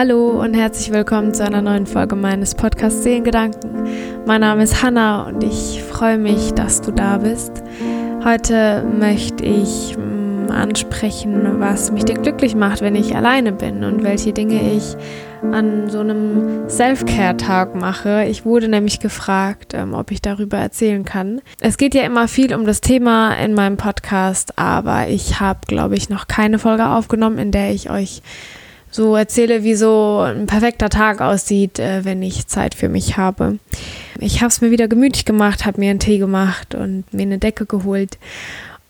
Hallo und herzlich willkommen zu einer neuen Folge meines Podcasts Seelengedanken. Mein Name ist Hanna und ich freue mich, dass du da bist. Heute möchte ich mm, ansprechen, was mich denn glücklich macht, wenn ich alleine bin und welche Dinge ich an so einem Self-Care-Tag mache. Ich wurde nämlich gefragt, ähm, ob ich darüber erzählen kann. Es geht ja immer viel um das Thema in meinem Podcast, aber ich habe, glaube ich, noch keine Folge aufgenommen, in der ich euch so erzähle, wie so ein perfekter Tag aussieht, äh, wenn ich Zeit für mich habe. Ich habe es mir wieder gemütlich gemacht, habe mir einen Tee gemacht und mir eine Decke geholt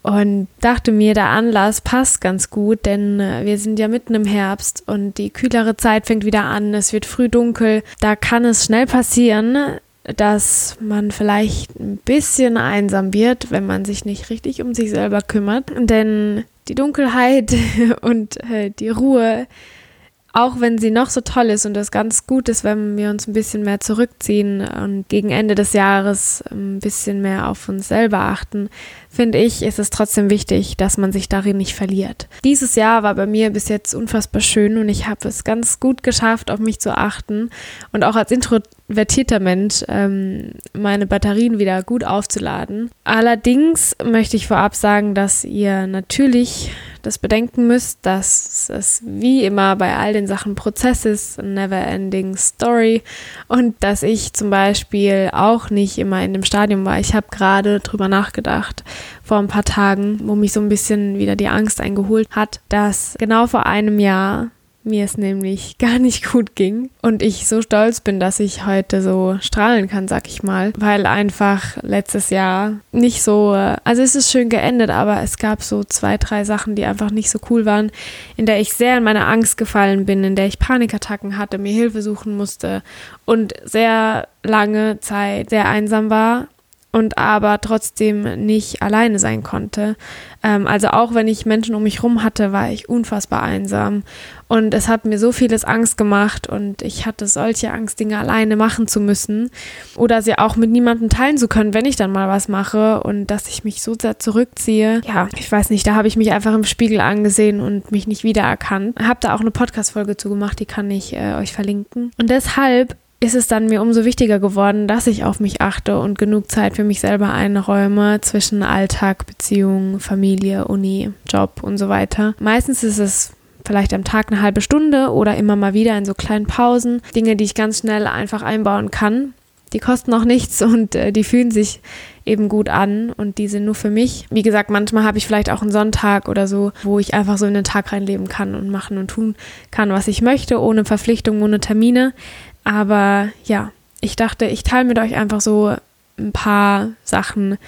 und dachte mir, der Anlass passt ganz gut, denn äh, wir sind ja mitten im Herbst und die kühlere Zeit fängt wieder an, es wird früh dunkel. Da kann es schnell passieren, dass man vielleicht ein bisschen einsam wird, wenn man sich nicht richtig um sich selber kümmert. Denn die Dunkelheit und äh, die Ruhe auch wenn sie noch so toll ist und das ganz gut ist, wenn wir uns ein bisschen mehr zurückziehen und gegen Ende des Jahres ein bisschen mehr auf uns selber achten, finde ich, ist es trotzdem wichtig, dass man sich darin nicht verliert. Dieses Jahr war bei mir bis jetzt unfassbar schön und ich habe es ganz gut geschafft, auf mich zu achten und auch als introvertierter Mensch ähm, meine Batterien wieder gut aufzuladen. Allerdings möchte ich vorab sagen, dass ihr natürlich das bedenken müsst, dass es wie immer bei all den Sachen Prozess ist, never ending story und dass ich zum Beispiel auch nicht immer in dem Stadium war. Ich habe gerade drüber nachgedacht vor ein paar Tagen, wo mich so ein bisschen wieder die Angst eingeholt hat, dass genau vor einem Jahr mir es nämlich gar nicht gut ging und ich so stolz bin, dass ich heute so strahlen kann, sag ich mal, weil einfach letztes Jahr nicht so, also es ist schön geendet, aber es gab so zwei, drei Sachen, die einfach nicht so cool waren, in der ich sehr in meine Angst gefallen bin, in der ich Panikattacken hatte, mir Hilfe suchen musste und sehr lange Zeit sehr einsam war und aber trotzdem nicht alleine sein konnte. Ähm, also auch wenn ich Menschen um mich rum hatte, war ich unfassbar einsam. Und es hat mir so vieles Angst gemacht und ich hatte solche Angst, Dinge alleine machen zu müssen oder sie auch mit niemandem teilen zu können, wenn ich dann mal was mache und dass ich mich so sehr zurückziehe. Ja, ich weiß nicht, da habe ich mich einfach im Spiegel angesehen und mich nicht wiedererkannt. Habe da auch eine Podcast-Folge zu gemacht, die kann ich äh, euch verlinken. Und deshalb ist es dann mir umso wichtiger geworden, dass ich auf mich achte und genug Zeit für mich selber einräume zwischen Alltag, Beziehung, Familie, Uni, Job und so weiter. Meistens ist es vielleicht am Tag eine halbe Stunde oder immer mal wieder in so kleinen Pausen. Dinge, die ich ganz schnell einfach einbauen kann. Die kosten auch nichts und äh, die fühlen sich eben gut an und die sind nur für mich. Wie gesagt, manchmal habe ich vielleicht auch einen Sonntag oder so, wo ich einfach so in den Tag reinleben kann und machen und tun kann, was ich möchte, ohne Verpflichtung, ohne Termine. Aber ja, ich dachte, ich teile mit euch einfach so ein paar Sachen,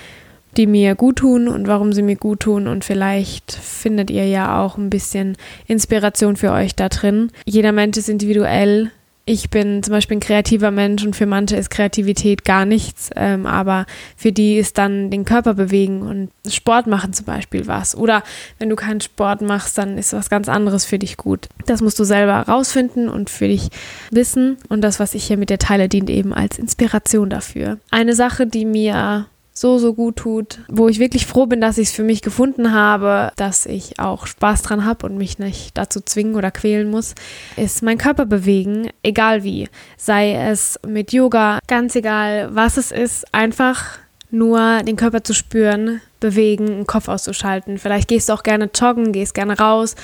die mir gut tun und warum sie mir gut tun. Und vielleicht findet ihr ja auch ein bisschen Inspiration für euch da drin. Jeder Mensch ist individuell ich bin zum Beispiel ein kreativer Mensch und für manche ist Kreativität gar nichts, ähm, aber für die ist dann den Körper bewegen und Sport machen zum Beispiel was. Oder wenn du keinen Sport machst, dann ist was ganz anderes für dich gut. Das musst du selber rausfinden und für dich wissen. Und das, was ich hier mit dir teile, dient eben als Inspiration dafür. Eine Sache, die mir so, so gut tut, wo ich wirklich froh bin, dass ich es für mich gefunden habe, dass ich auch Spaß dran habe und mich nicht dazu zwingen oder quälen muss, ist mein Körper bewegen, egal wie. Sei es mit Yoga, ganz egal, was es ist, einfach nur den Körper zu spüren, bewegen, den Kopf auszuschalten. Vielleicht gehst du auch gerne joggen, gehst gerne raus,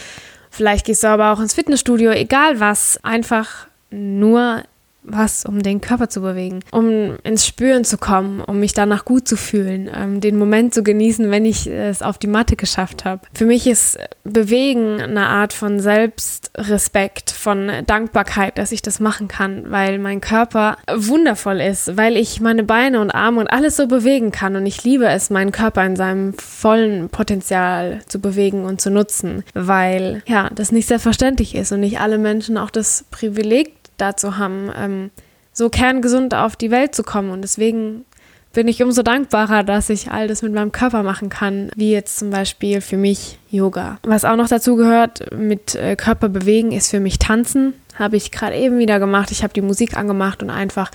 vielleicht gehst du aber auch ins Fitnessstudio, egal was, einfach nur was, um den Körper zu bewegen, um ins Spüren zu kommen, um mich danach gut zu fühlen, ähm, den Moment zu genießen, wenn ich es auf die Matte geschafft habe. Für mich ist Bewegen eine Art von Selbstrespekt, von Dankbarkeit, dass ich das machen kann, weil mein Körper wundervoll ist, weil ich meine Beine und Arme und alles so bewegen kann und ich liebe es, meinen Körper in seinem vollen Potenzial zu bewegen und zu nutzen, weil ja, das nicht selbstverständlich ist und nicht alle Menschen auch das Privileg dazu haben, ähm, so kerngesund auf die Welt zu kommen. Und deswegen bin ich umso dankbarer, dass ich all das mit meinem Körper machen kann, wie jetzt zum Beispiel für mich Yoga. Was auch noch dazu gehört mit äh, Körper bewegen, ist für mich Tanzen. Habe ich gerade eben wieder gemacht. Ich habe die Musik angemacht und einfach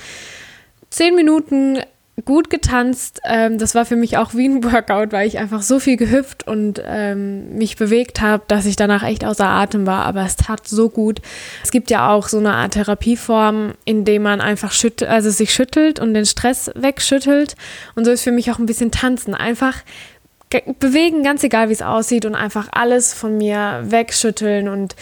zehn Minuten gut getanzt. Ähm, das war für mich auch wie ein Workout, weil ich einfach so viel gehüpft und ähm, mich bewegt habe, dass ich danach echt außer Atem war. Aber es tat so gut. Es gibt ja auch so eine Art Therapieform, in dem man einfach schüttelt, also sich schüttelt und den Stress wegschüttelt. Und so ist für mich auch ein bisschen Tanzen. Einfach bewegen, ganz egal wie es aussieht und einfach alles von mir wegschütteln und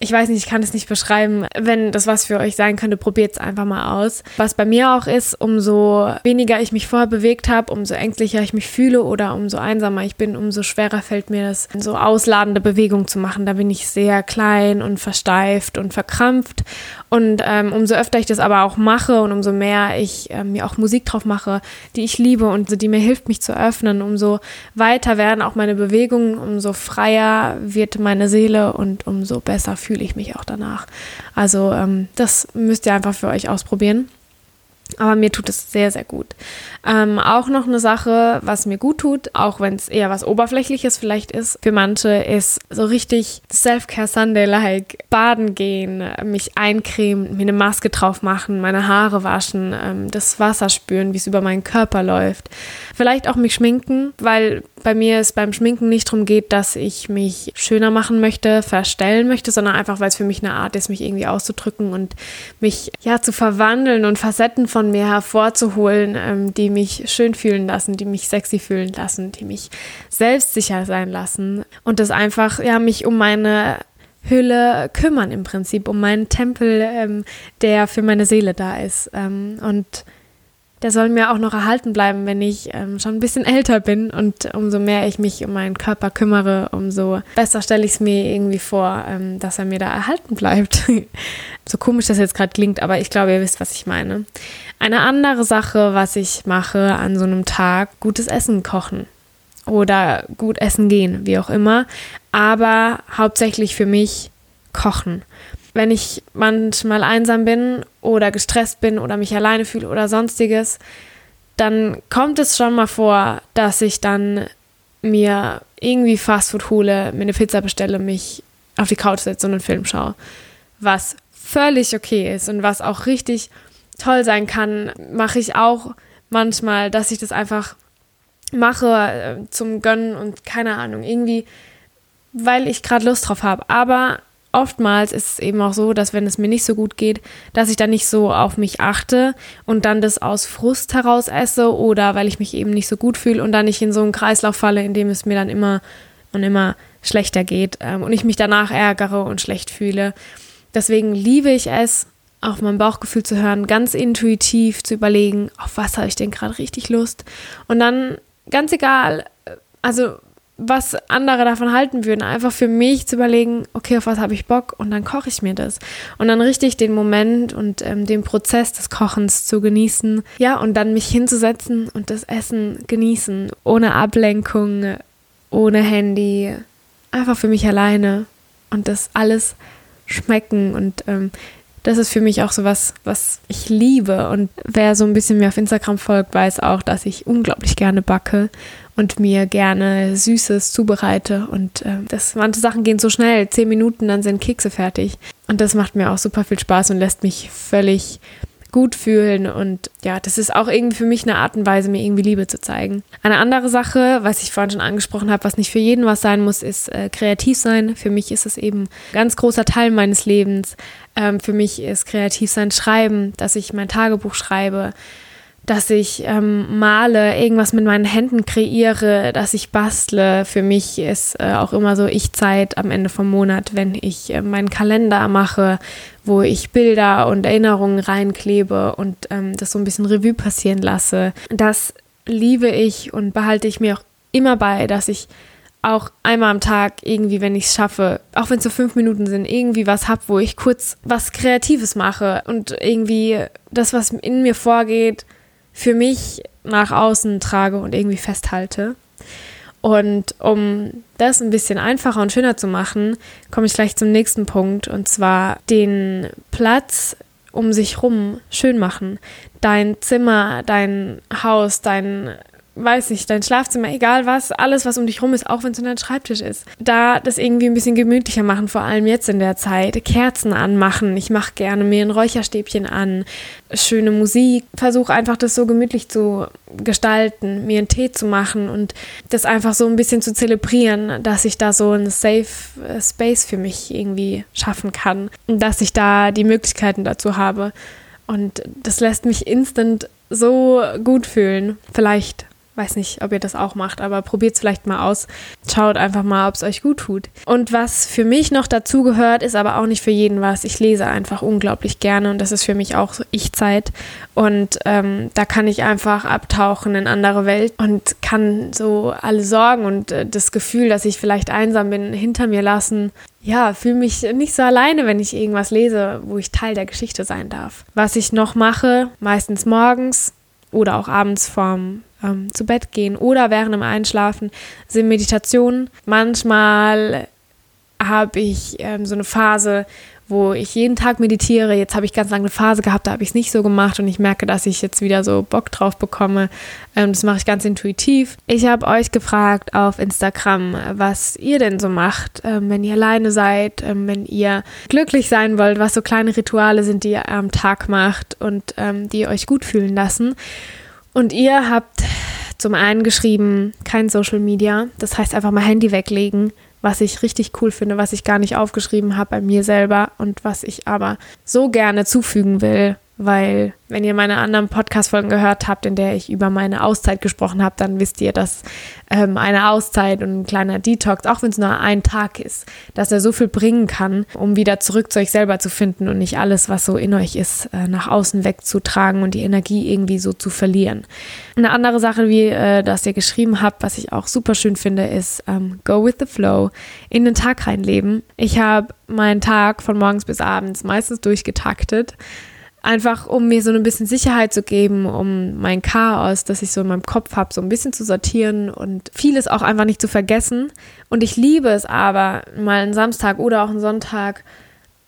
ich weiß nicht, ich kann es nicht beschreiben. Wenn das was für euch sein könnte, probiert es einfach mal aus. Was bei mir auch ist, umso weniger ich mich vorher bewegt habe, umso ängstlicher ich mich fühle oder umso einsamer ich bin, umso schwerer fällt mir das, so ausladende Bewegungen zu machen. Da bin ich sehr klein und versteift und verkrampft. Und ähm, umso öfter ich das aber auch mache und umso mehr ich ähm, mir auch Musik drauf mache, die ich liebe und die mir hilft, mich zu öffnen, umso weiter werden auch meine Bewegungen, umso freier wird meine Seele und umso besser fühle fühle ich mich auch danach. Also ähm, das müsst ihr einfach für euch ausprobieren. Aber mir tut es sehr, sehr gut. Ähm, auch noch eine Sache, was mir gut tut, auch wenn es eher was Oberflächliches vielleicht ist, für manche ist so richtig Self-Care Sunday-like. Baden gehen, mich eincremen, mir eine Maske drauf machen, meine Haare waschen, ähm, das Wasser spüren, wie es über meinen Körper läuft. Vielleicht auch mich schminken, weil bei mir es beim Schminken nicht darum geht, dass ich mich schöner machen möchte, verstellen möchte, sondern einfach, weil es für mich eine Art ist, mich irgendwie auszudrücken und mich ja zu verwandeln und Facetten von mir hervorzuholen, ähm, die mich schön fühlen lassen, die mich sexy fühlen lassen, die mich selbstsicher sein lassen und das einfach ja mich um meine Hülle kümmern im Prinzip, um meinen Tempel, ähm, der für meine Seele da ist ähm, und der soll mir auch noch erhalten bleiben, wenn ich ähm, schon ein bisschen älter bin. Und umso mehr ich mich um meinen Körper kümmere, umso besser stelle ich es mir irgendwie vor, ähm, dass er mir da erhalten bleibt. so komisch das jetzt gerade klingt, aber ich glaube, ihr wisst, was ich meine. Eine andere Sache, was ich mache an so einem Tag, gutes Essen kochen oder gut essen gehen, wie auch immer. Aber hauptsächlich für mich kochen wenn ich manchmal einsam bin oder gestresst bin oder mich alleine fühle oder sonstiges, dann kommt es schon mal vor, dass ich dann mir irgendwie Fastfood hole, mir eine Pizza bestelle, mich auf die Couch setze und einen Film schaue. Was völlig okay ist und was auch richtig toll sein kann, mache ich auch manchmal, dass ich das einfach mache äh, zum Gönnen und keine Ahnung, irgendwie, weil ich gerade Lust drauf habe. Aber oftmals ist es eben auch so, dass wenn es mir nicht so gut geht, dass ich dann nicht so auf mich achte und dann das aus Frust heraus esse oder weil ich mich eben nicht so gut fühle und dann nicht in so einen Kreislauf falle, in dem es mir dann immer und immer schlechter geht ähm, und ich mich danach ärgere und schlecht fühle. Deswegen liebe ich es, auf mein Bauchgefühl zu hören, ganz intuitiv zu überlegen, auf was habe ich denn gerade richtig Lust und dann ganz egal, äh, also was andere davon halten würden, einfach für mich zu überlegen, okay, auf was habe ich Bock und dann koche ich mir das. Und dann richtig den Moment und ähm, den Prozess des Kochens zu genießen. Ja, und dann mich hinzusetzen und das Essen genießen, ohne Ablenkung, ohne Handy, einfach für mich alleine und das alles schmecken und ähm, das ist für mich auch so was, was ich liebe. Und wer so ein bisschen mir auf Instagram folgt, weiß auch, dass ich unglaublich gerne backe und mir gerne Süßes zubereite. Und äh, das, manche Sachen gehen so schnell, zehn Minuten, dann sind Kekse fertig. Und das macht mir auch super viel Spaß und lässt mich völlig gut fühlen. Und ja, das ist auch irgendwie für mich eine Art und Weise, mir irgendwie Liebe zu zeigen. Eine andere Sache, was ich vorhin schon angesprochen habe, was nicht für jeden was sein muss, ist äh, kreativ sein. Für mich ist es eben ein ganz großer Teil meines Lebens. Ähm, für mich ist kreativ sein Schreiben, dass ich mein Tagebuch schreibe dass ich ähm, male, irgendwas mit meinen Händen kreiere, dass ich bastle. Für mich ist äh, auch immer so Ich-Zeit am Ende vom Monat, wenn ich äh, meinen Kalender mache, wo ich Bilder und Erinnerungen reinklebe und ähm, das so ein bisschen Revue passieren lasse. Das liebe ich und behalte ich mir auch immer bei, dass ich auch einmal am Tag irgendwie, wenn ich es schaffe, auch wenn es so fünf Minuten sind, irgendwie was habe, wo ich kurz was Kreatives mache und irgendwie das, was in mir vorgeht, für mich nach außen trage und irgendwie festhalte. Und um das ein bisschen einfacher und schöner zu machen, komme ich gleich zum nächsten Punkt und zwar den Platz um sich rum schön machen. Dein Zimmer, dein Haus, dein weiß nicht, dein Schlafzimmer, egal was, alles, was um dich rum ist, auch wenn es dein Schreibtisch ist. Da das irgendwie ein bisschen gemütlicher machen, vor allem jetzt in der Zeit. Kerzen anmachen. Ich mache gerne mir ein Räucherstäbchen an. Schöne Musik. Versuche einfach das so gemütlich zu gestalten, mir einen Tee zu machen und das einfach so ein bisschen zu zelebrieren, dass ich da so einen Safe äh, Space für mich irgendwie schaffen kann. Und dass ich da die Möglichkeiten dazu habe. Und das lässt mich instant so gut fühlen. Vielleicht weiß nicht, ob ihr das auch macht, aber probiert es vielleicht mal aus. Schaut einfach mal, ob es euch gut tut. Und was für mich noch dazu gehört, ist aber auch nicht für jeden was. Ich lese einfach unglaublich gerne und das ist für mich auch so Ich-Zeit. Und ähm, da kann ich einfach abtauchen in andere Welt und kann so alle Sorgen und äh, das Gefühl, dass ich vielleicht einsam bin, hinter mir lassen. Ja, fühle mich nicht so alleine, wenn ich irgendwas lese, wo ich Teil der Geschichte sein darf. Was ich noch mache, meistens morgens oder auch abends vorm ähm, zu Bett gehen oder während dem Einschlafen sind Meditationen. Manchmal habe ich ähm, so eine Phase, wo ich jeden Tag meditiere. Jetzt habe ich ganz lange eine Phase gehabt, da habe ich es nicht so gemacht und ich merke, dass ich jetzt wieder so Bock drauf bekomme. Ähm, das mache ich ganz intuitiv. Ich habe euch gefragt auf Instagram, was ihr denn so macht, ähm, wenn ihr alleine seid, ähm, wenn ihr glücklich sein wollt, was so kleine Rituale sind, die ihr am Tag macht und ähm, die euch gut fühlen lassen. Und ihr habt zum einen geschrieben, kein Social Media. Das heißt einfach mal Handy weglegen, was ich richtig cool finde, was ich gar nicht aufgeschrieben habe bei mir selber und was ich aber so gerne zufügen will, weil wenn ihr meine anderen Podcast-Folgen gehört habt, in der ich über meine Auszeit gesprochen habe, dann wisst ihr, dass ähm, eine Auszeit und ein kleiner Detox, auch wenn es nur ein Tag ist, dass er so viel bringen kann, um wieder zurück zu euch selber zu finden und nicht alles, was so in euch ist, äh, nach außen wegzutragen und die Energie irgendwie so zu verlieren. Eine andere Sache, wie äh, das ihr geschrieben habt, was ich auch super schön finde, ist ähm, Go with the Flow, in den Tag reinleben. Ich habe meinen Tag von morgens bis abends meistens durchgetaktet einfach um mir so ein bisschen Sicherheit zu geben, um mein Chaos, das ich so in meinem Kopf habe, so ein bisschen zu sortieren und vieles auch einfach nicht zu vergessen. Und ich liebe es aber, mal einen Samstag oder auch einen Sonntag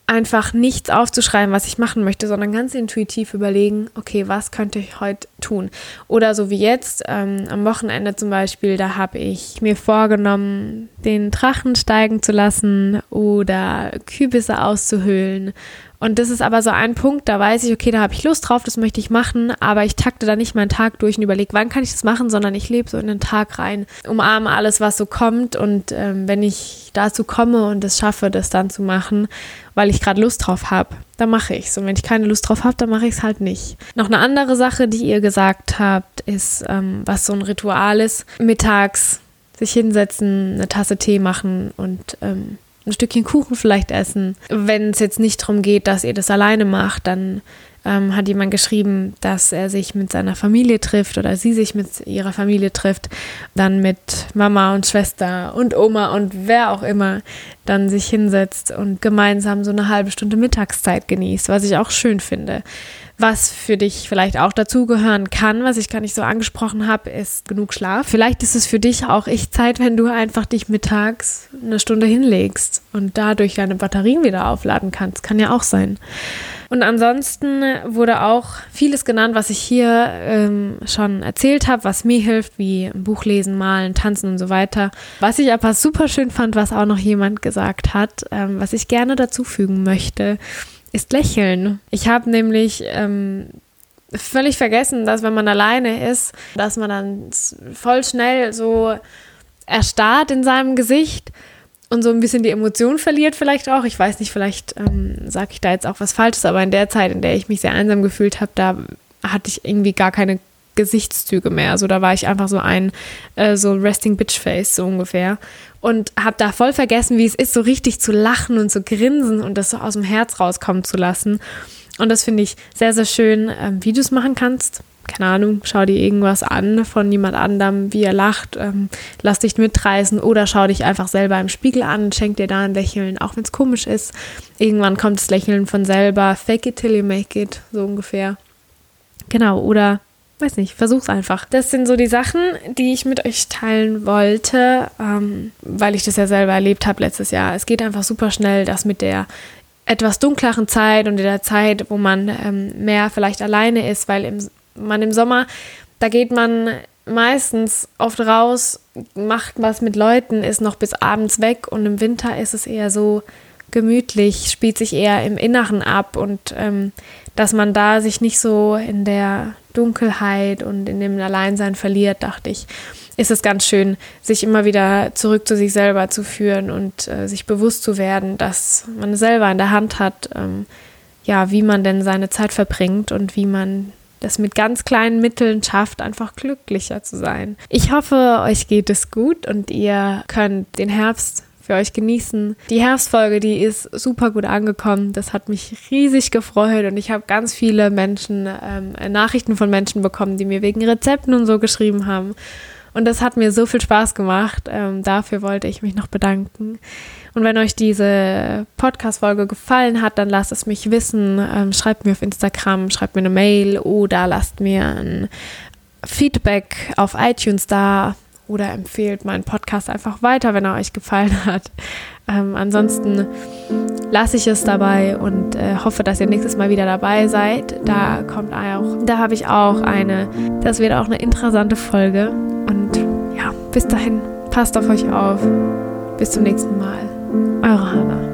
einfach nichts aufzuschreiben, was ich machen möchte, sondern ganz intuitiv überlegen, okay, was könnte ich heute tun? Oder so wie jetzt, ähm, am Wochenende zum Beispiel, da habe ich mir vorgenommen, den Drachen steigen zu lassen oder Kübisse auszuhöhlen und das ist aber so ein Punkt, da weiß ich, okay, da habe ich Lust drauf, das möchte ich machen, aber ich takte da nicht meinen Tag durch und überlege, wann kann ich das machen, sondern ich lebe so in den Tag rein, umarme alles, was so kommt und ähm, wenn ich dazu komme und es schaffe, das dann zu machen, weil ich gerade Lust drauf habe, dann mache ich es. Und wenn ich keine Lust drauf habe, dann mache ich es halt nicht. Noch eine andere Sache, die ihr gesagt habt, ist, ähm, was so ein Ritual ist, mittags sich hinsetzen, eine Tasse Tee machen und ähm, ein Stückchen Kuchen vielleicht essen. Wenn es jetzt nicht darum geht, dass ihr das alleine macht, dann ähm, hat jemand geschrieben, dass er sich mit seiner Familie trifft oder sie sich mit ihrer Familie trifft, dann mit Mama und Schwester und Oma und wer auch immer dann sich hinsetzt und gemeinsam so eine halbe Stunde Mittagszeit genießt, was ich auch schön finde. Was für dich vielleicht auch dazugehören kann, was ich gar nicht so angesprochen habe, ist genug Schlaf. Vielleicht ist es für dich auch echt Zeit, wenn du einfach dich mittags eine Stunde hinlegst und dadurch deine Batterien wieder aufladen kannst. Kann ja auch sein. Und ansonsten wurde auch vieles genannt, was ich hier ähm, schon erzählt habe, was mir hilft, wie Buch lesen, malen, tanzen und so weiter. Was ich aber super schön fand, was auch noch jemand gesagt hat, ähm, was ich gerne dazufügen möchte, ist Lächeln. Ich habe nämlich ähm, völlig vergessen, dass wenn man alleine ist, dass man dann voll schnell so erstarrt in seinem Gesicht und so ein bisschen die Emotion verliert vielleicht auch. Ich weiß nicht, vielleicht ähm, sage ich da jetzt auch was Falsches, aber in der Zeit, in der ich mich sehr einsam gefühlt habe, da hatte ich irgendwie gar keine Gesichtszüge mehr. Also da war ich einfach so ein äh, so Resting Bitch Face so ungefähr und habe da voll vergessen, wie es ist, so richtig zu lachen und zu grinsen und das so aus dem Herz rauskommen zu lassen. Und das finde ich sehr, sehr schön, ähm, wie du es machen kannst keine Ahnung, schau dir irgendwas an von jemand anderem, wie er lacht, ähm, lass dich mitreißen oder schau dich einfach selber im Spiegel an, schenk dir da ein Lächeln, auch wenn es komisch ist. Irgendwann kommt das Lächeln von selber, fake it till you make it, so ungefähr. Genau, oder weiß nicht, versuch's einfach. Das sind so die Sachen, die ich mit euch teilen wollte, ähm, weil ich das ja selber erlebt habe letztes Jahr. Es geht einfach super schnell, dass mit der etwas dunkleren Zeit und in der Zeit, wo man ähm, mehr vielleicht alleine ist, weil im man im Sommer, da geht man meistens oft raus, macht was mit Leuten, ist noch bis abends weg und im Winter ist es eher so gemütlich, spielt sich eher im Inneren ab und ähm, dass man da sich nicht so in der Dunkelheit und in dem Alleinsein verliert, dachte ich, ist es ganz schön, sich immer wieder zurück zu sich selber zu führen und äh, sich bewusst zu werden, dass man selber in der Hand hat, ähm, ja, wie man denn seine Zeit verbringt und wie man das mit ganz kleinen Mitteln schafft, einfach glücklicher zu sein. Ich hoffe, euch geht es gut und ihr könnt den Herbst für euch genießen. Die Herbstfolge, die ist super gut angekommen. Das hat mich riesig gefreut und ich habe ganz viele Menschen, ähm, Nachrichten von Menschen bekommen, die mir wegen Rezepten und so geschrieben haben. Und das hat mir so viel Spaß gemacht. Ähm, dafür wollte ich mich noch bedanken. Und wenn euch diese Podcast-Folge gefallen hat, dann lasst es mich wissen. Ähm, schreibt mir auf Instagram, schreibt mir eine Mail oder lasst mir ein Feedback auf iTunes da oder empfehlt meinen Podcast einfach weiter, wenn er euch gefallen hat. Ähm, ansonsten lasse ich es dabei und äh, hoffe, dass ihr nächstes Mal wieder dabei seid. Da kommt auch, da habe ich auch eine, das wird auch eine interessante Folge. Und ja, bis dahin, passt auf euch auf. Bis zum nächsten Mal. Eure Hanna.